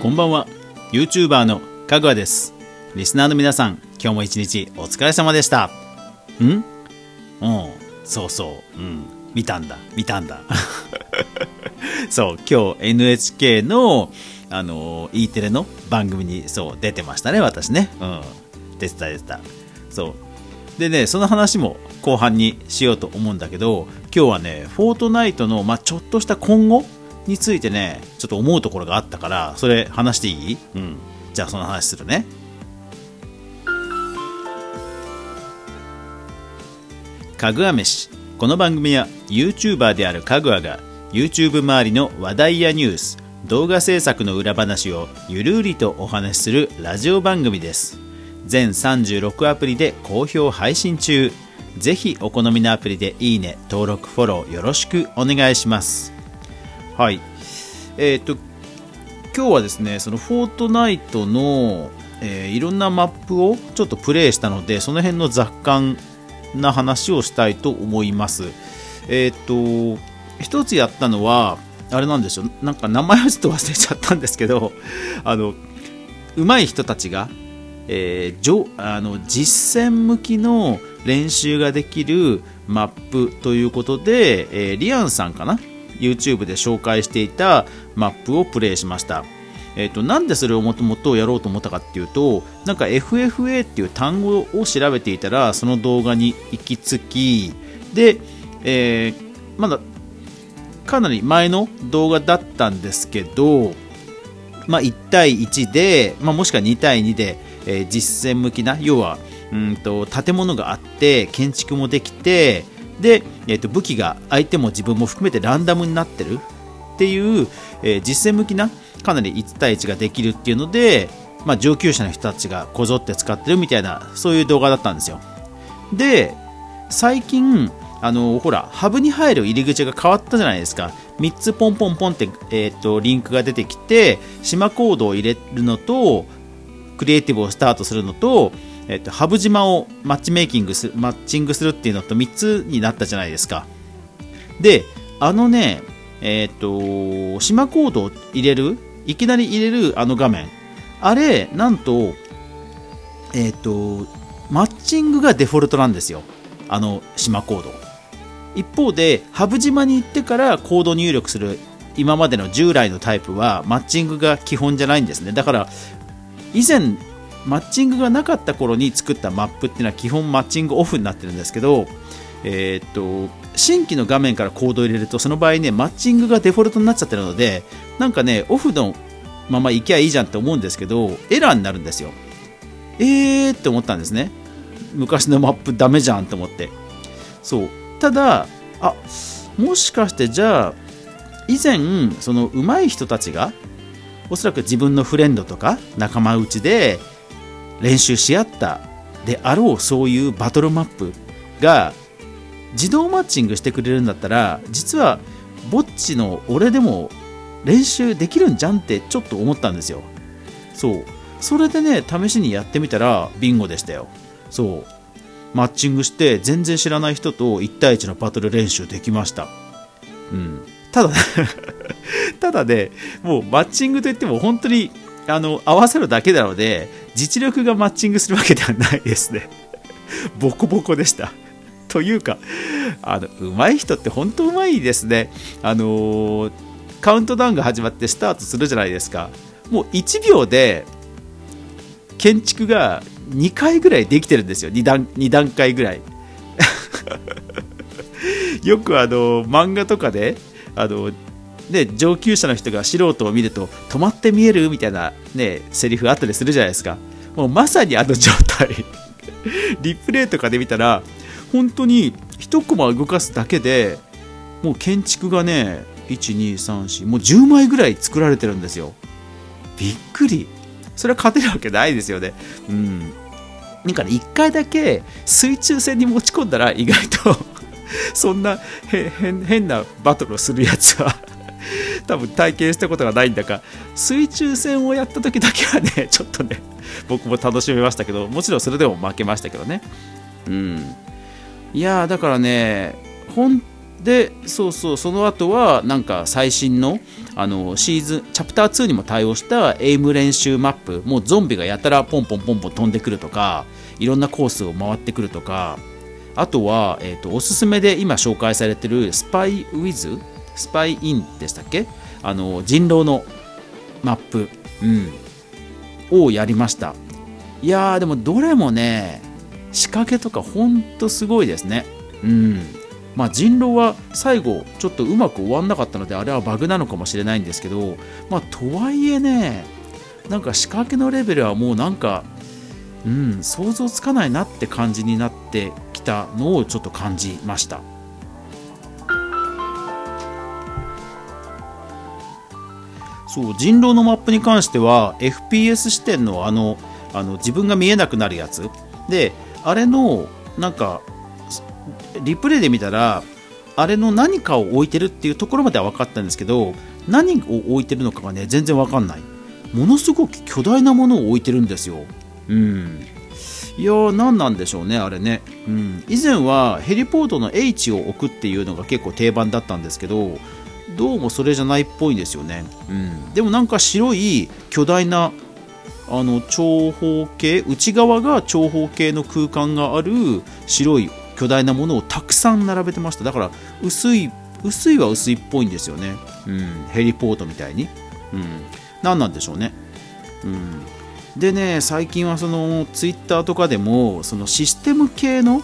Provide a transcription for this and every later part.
こんばんは。YouTuber のかぐわです。リスナーの皆さん今日も一日お疲れ様でした。ん？うん。そうそう。うん。見たんだ。見たんだ。そう。今日 NHK のあの E テレの番組にそう出てましたね私ね。うん。出てた出てた。そう。でねその話も後半にしようと思うんだけど今日はねフォートナイトの、まあ、ちょっとした今後についてねちょっと思うところがあったからそれ話していい？うん。じゃあその話するね。かぐわ飯。この番組は YouTuber であるかぐわが YouTube 周りの話題やニュース動画制作の裏話をゆるりとお話しするラジオ番組です。全36アプリで好評配信中。ぜひお好みのアプリでいいね登録フォローよろしくお願いしますはい。えっ、と今日はですねそのフォートナイトの、えーいろんなマップをちょっとプレイしたのでその辺の雑感な話をしたいと思います。えっ、と一つやったのはあれなんでしょうなんか名前をちょっと忘れちゃったんですけどあの上手い人たちが、えーじょあの実践向きの練習ができるマップということで、えーリアンさんかな YouTube で紹介していたマップをプレイしました。えー、となんでそれをもともとやろうと思ったかっていうとなんか FFA っていう単語を調べていたらその動画に行き着きで、えーまだかなり前の動画だったんですけど、まあ、1対1で、まあ、もしくは2対2で、えー実践向きな要はうんと建物があって建築もできてで、えー、と武器が相手も自分も含めてランダムになってる。っていう、えー実践向きなかなり1対1ができるっていうので、まあ、上級者の人たちがこぞって使ってるみたいなそういう動画だったんですよ。で最近あのほらハブに入る入り口が変わったじゃないですか。3つポンポンポンって、えー、とリンクが出てきて島コードを入れるのとクリエイティブをスタートするのと,、えー、とハブ島をマッチメイキングするマッチングするっていうのと3つになったじゃないですか。であのねえっ、と島コードを入れる？いきなり入れる？あの画面。あれなんとえっ、とマッチングがデフォルトなんですよ。あの島コード一方でハブ島に行ってからコード入力する今までの従来のタイプはマッチングが基本じゃないんですね。だから以前マッチングがなかった頃に作ったマップっていうのは基本マッチングオフになってるんですけどえーっと新規の画面からコードを入れるとその場合ねマッチングがデフォルトになっちゃってるのでなんかねオフのまま行きゃいいじゃんって思うんですけどエラーになるんですよ。えーって思ったんですね。昔のマップダメじゃんって思って。そう。ただあもしかしてじゃあ以前その上手い人たちがおそらく自分のフレンドとか仲間内で練習し合ったであろうそういうバトルマップが自動マッチングしてくれるんだったら実はぼっちの俺でも練習できるんじゃんってちょっと思ったんですよ。そう。それでね試しにやってみたらビンゴでしたよ。そう。マッチングして全然知らない人と1対1のバトル練習できました。うん。ただ ただねもうマッチングといっても本当にあの合わせるだけなので実力がマッチングするわけではないですね。ボコボコでした。というかあの上手い人って本当上手いですね。あのーカウントダウンが始まってスタートするじゃないですか。もう1秒で建築が2回ぐらいできてるんですよ。2段 ,2 段階ぐらい。よくあの漫画とかであのね、上級者の人が素人を見ると止まって見えるみたいな、ね、セリフあったりするじゃないですか。もうまさにあの状態。リプレイとかで見たら本当に一コマ動かすだけでもう建築がね1234もう10枚ぐらい作られてるんですよ。びっくり。それは勝てるわけないですよね。うん。なんかね1回だけ水中戦に持ち込んだら意外と そんな変なバトルをするやつは多分体験したことがないんだか水中戦をやった時だけはね ちょっとね僕も楽しめましたけどもちろんそれでも負けましたけどね。うん。いやーだからねほんでそうそうその後はなんか最新のあのシーズンチャプター2にも対応したエイム練習マップもうゾンビがやたらポンポンポンポン飛んでくるとかいろんなコースを回ってくるとかあとは、えーと、おすすめで今紹介されてるスパイウィズスパイインでしたっけ？あの人狼のマップ、うん、をやりました。いやーでもどれもね仕掛けとかほんとすごいですね。うん。まあ人狼は最後ちょっとうまく終わんなかったのであれはバグなのかもしれないんですけどまあとはいえねなんか仕掛けのレベルはもうなんかうん想像つかないなって感じになってきたのをちょっと感じました。そう人狼のマップに関しては FPS 視点のあのあの自分が見えなくなるやつ。であれのなんかリプレイで見たらあれの何かを置いてるっていうところまでは分かったんですけど何を置いてるのかがね全然分かんない。ものすごく巨大なものを置いてるんですよ。うん。いやー何なんでしょうねあれね、うん、以前はヘリポートの H を置くっていうのが結構定番だったんですけどどうもそれじゃないっぽいんですよね、うん、でもなんか白い巨大なあの長方形内側が長方形の空間がある白い巨大なものをたくさん並べてました。だから薄い薄いは薄いっぽいんですよね、うん、ヘリポートみたいに、うん、何なんでしょうね、うん、でね最近はそのツイッターとかでもそのシステム系の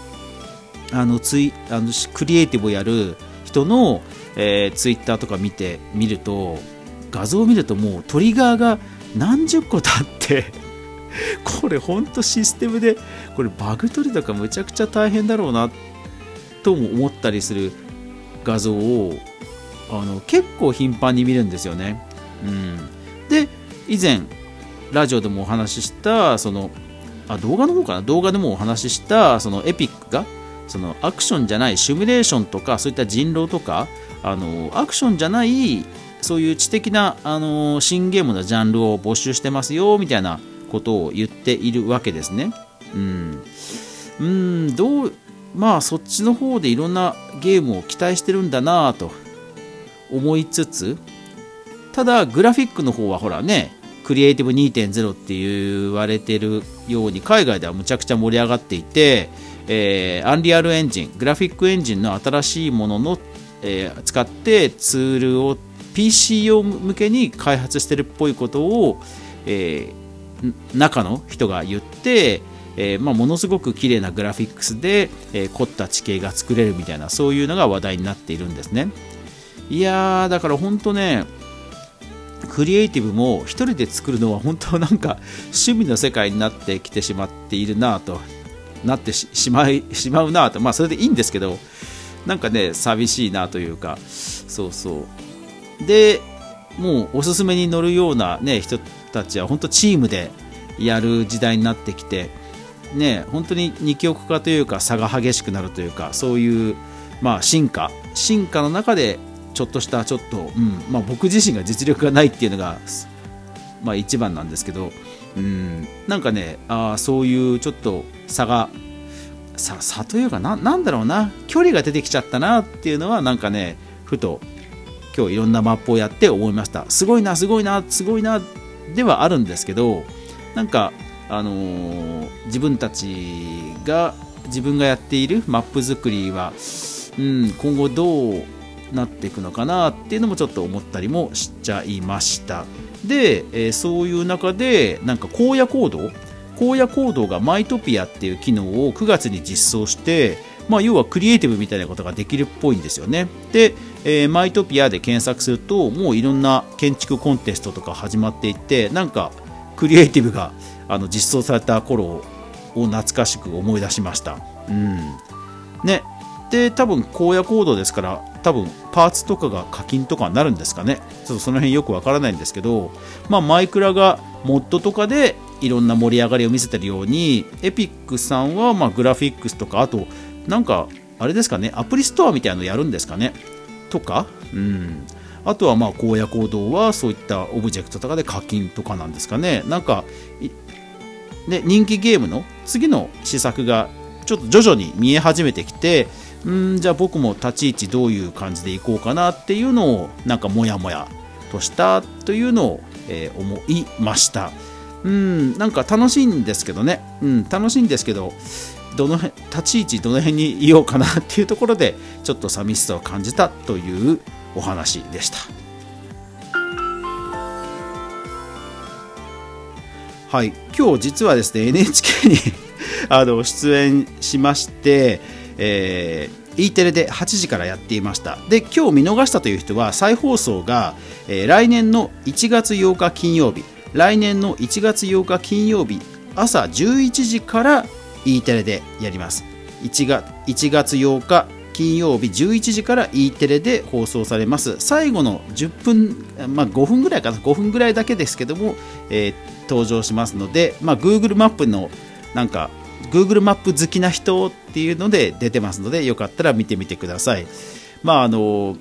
あのツイあのクリエイティブをやる人の、えー、ツイッターとか見てみると画像を見るともうトリガーが何十個経って これほんとシステムでこれバグ取りとかむちゃくちゃ大変だろうなとも思ったりする画像をあの結構頻繁に見るんですよね。うん、で以前ラジオでもお話ししたそのあ動画の方かな？動画でもお話ししたそのエピックがそのアクションじゃないシミュレーションとかそういった人狼とかあのアクションじゃないそういう知的な、あの新ゲームのジャンルを募集してますよみたいなことを言っているわけですね。うん、うんどうまあそっちの方でいろんなゲームを期待してるんだなと思いつつただグラフィックの方はほらねクリエイティブ2.0って言われてるように海外ではむちゃくちゃ盛り上がっていて、えー、アンリアルエンジングラフィックエンジンの新しいものの、えー、使ってツールを PC 用向けに開発してるっぽいことを、えー、中の人が言って、えー、まあ、ものすごく綺麗なグラフィックスで、えー、凝った地形が作れるみたいなそういうのが話題になっているんですね。いやーだから本当ねクリエイティブも1人で作るのは本当なんか趣味の世界になってきてしまっているなとなってしまい しまうなと。まあそれでいいんですけどなんかね寂しいなというか。そうそう。でもうおすすめに乗るような、ね、人たちは本当チームでやる時代になってきて、ね、本当に二極化というか差が激しくなるというかそういう、まあ、進化。進化の中でちょっとしたちょっと、うん。まあ、僕自身が実力がないっていうのが、まあ、一番なんですけど、うん、なんかねあそういうちょっと差が差差というかななんだろうな。距離が出てきちゃったなっていうのはなんかねふと今日いろんなマップをやって思いました。すごいなすごいなすごいなではあるんですけどなんかあのー、自分たちが自分がやっているマップ作りは、うん、今後どうなっていくのかなっていうのもちょっと思ったりもしちゃいました。で、えー、そういう中でなんか荒野行動？荒野行動がマイトピアっていう機能を9月に実装してまあ、要はクリエイティブみたいなことができるっぽいんですよね。で、えー、マイトピアで検索するともういろんな建築コンテストとか始まっていってなんかクリエイティブがあの実装された頃を懐かしく思い出しました。うんね、で多分荒野行動ですから多分パーツとかが課金とかになるんですかね。ちょっとその辺よくわからないんですけど、まあ、マイクラがモッドとかでいろんな盛り上がりを見せてるようにエピックさんはまグラフィックスとかあとなんかあれですかねアプリストアみたいなのやるんですかね。とか、うん、あとはまあ荒野行動はそういったオブジェクトとかで課金とかなんですかね。なんかで人気ゲームの次の施策がちょっと徐々に見え始めてきてんじゃあ僕も立ち位置どういう感じでいこうかなっていうのをなんかモヤモヤとしたというのを、えー、思いました。うんなんか楽しいんですけどね、うん、楽しいんですけどどの辺立ち位置どの辺にいようかなっていうところでちょっと寂しさを感じたというお話でした。はい今日実はですね NHK にあの出演しまして、えー、E テレで8時からやっていました。で今日見逃したという人は再放送が、えー、来年の1月8日金曜日。来年の1月8日金曜日朝11時から E テレでやります。1月 ,1 月8日金曜日11時から E テレで放送されます。最後の10分、まあ、5分ぐらいかな。5分ぐらいだけですけども、えー、登場しますので、まあ、Google マップのなんか Google マップ好きな人っていうので出てますのでよかったら見てみてくださいまああの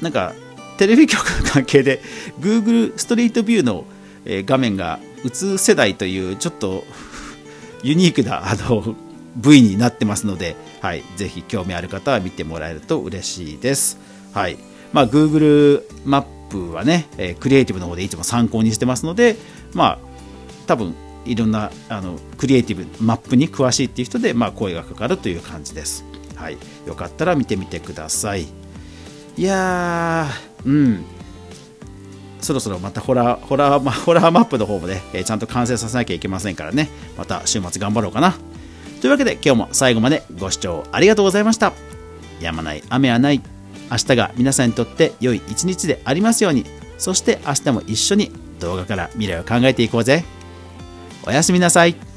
なんかテレビ局の関係で Google ストリートビューの画面が映世代というちょっとユニークなあの部位になってますので、はい、ぜひ興味ある方は見てもらえると嬉しいです。はいまあ、Google マップはね、えー、クリエイティブの方でいつも参考にしてますので、まあ、多分いろんなあのクリエイティブマップに詳しいっていう人で、まあ、声がかかるという感じです。はい、よかったら見てみてください。いやー、うん、そろそろまたホラーホラー、ホラーマップの方もね、えちゃんと完成させなきゃいけませんからね、また週末頑張ろうかな。というわけで今日も最後までご視聴ありがとうございました。やまない雨はない。明日が皆さんにとって良い一日でありますように。そして明日も一緒に動画から未来を考えていこうぜ。おやすみなさい。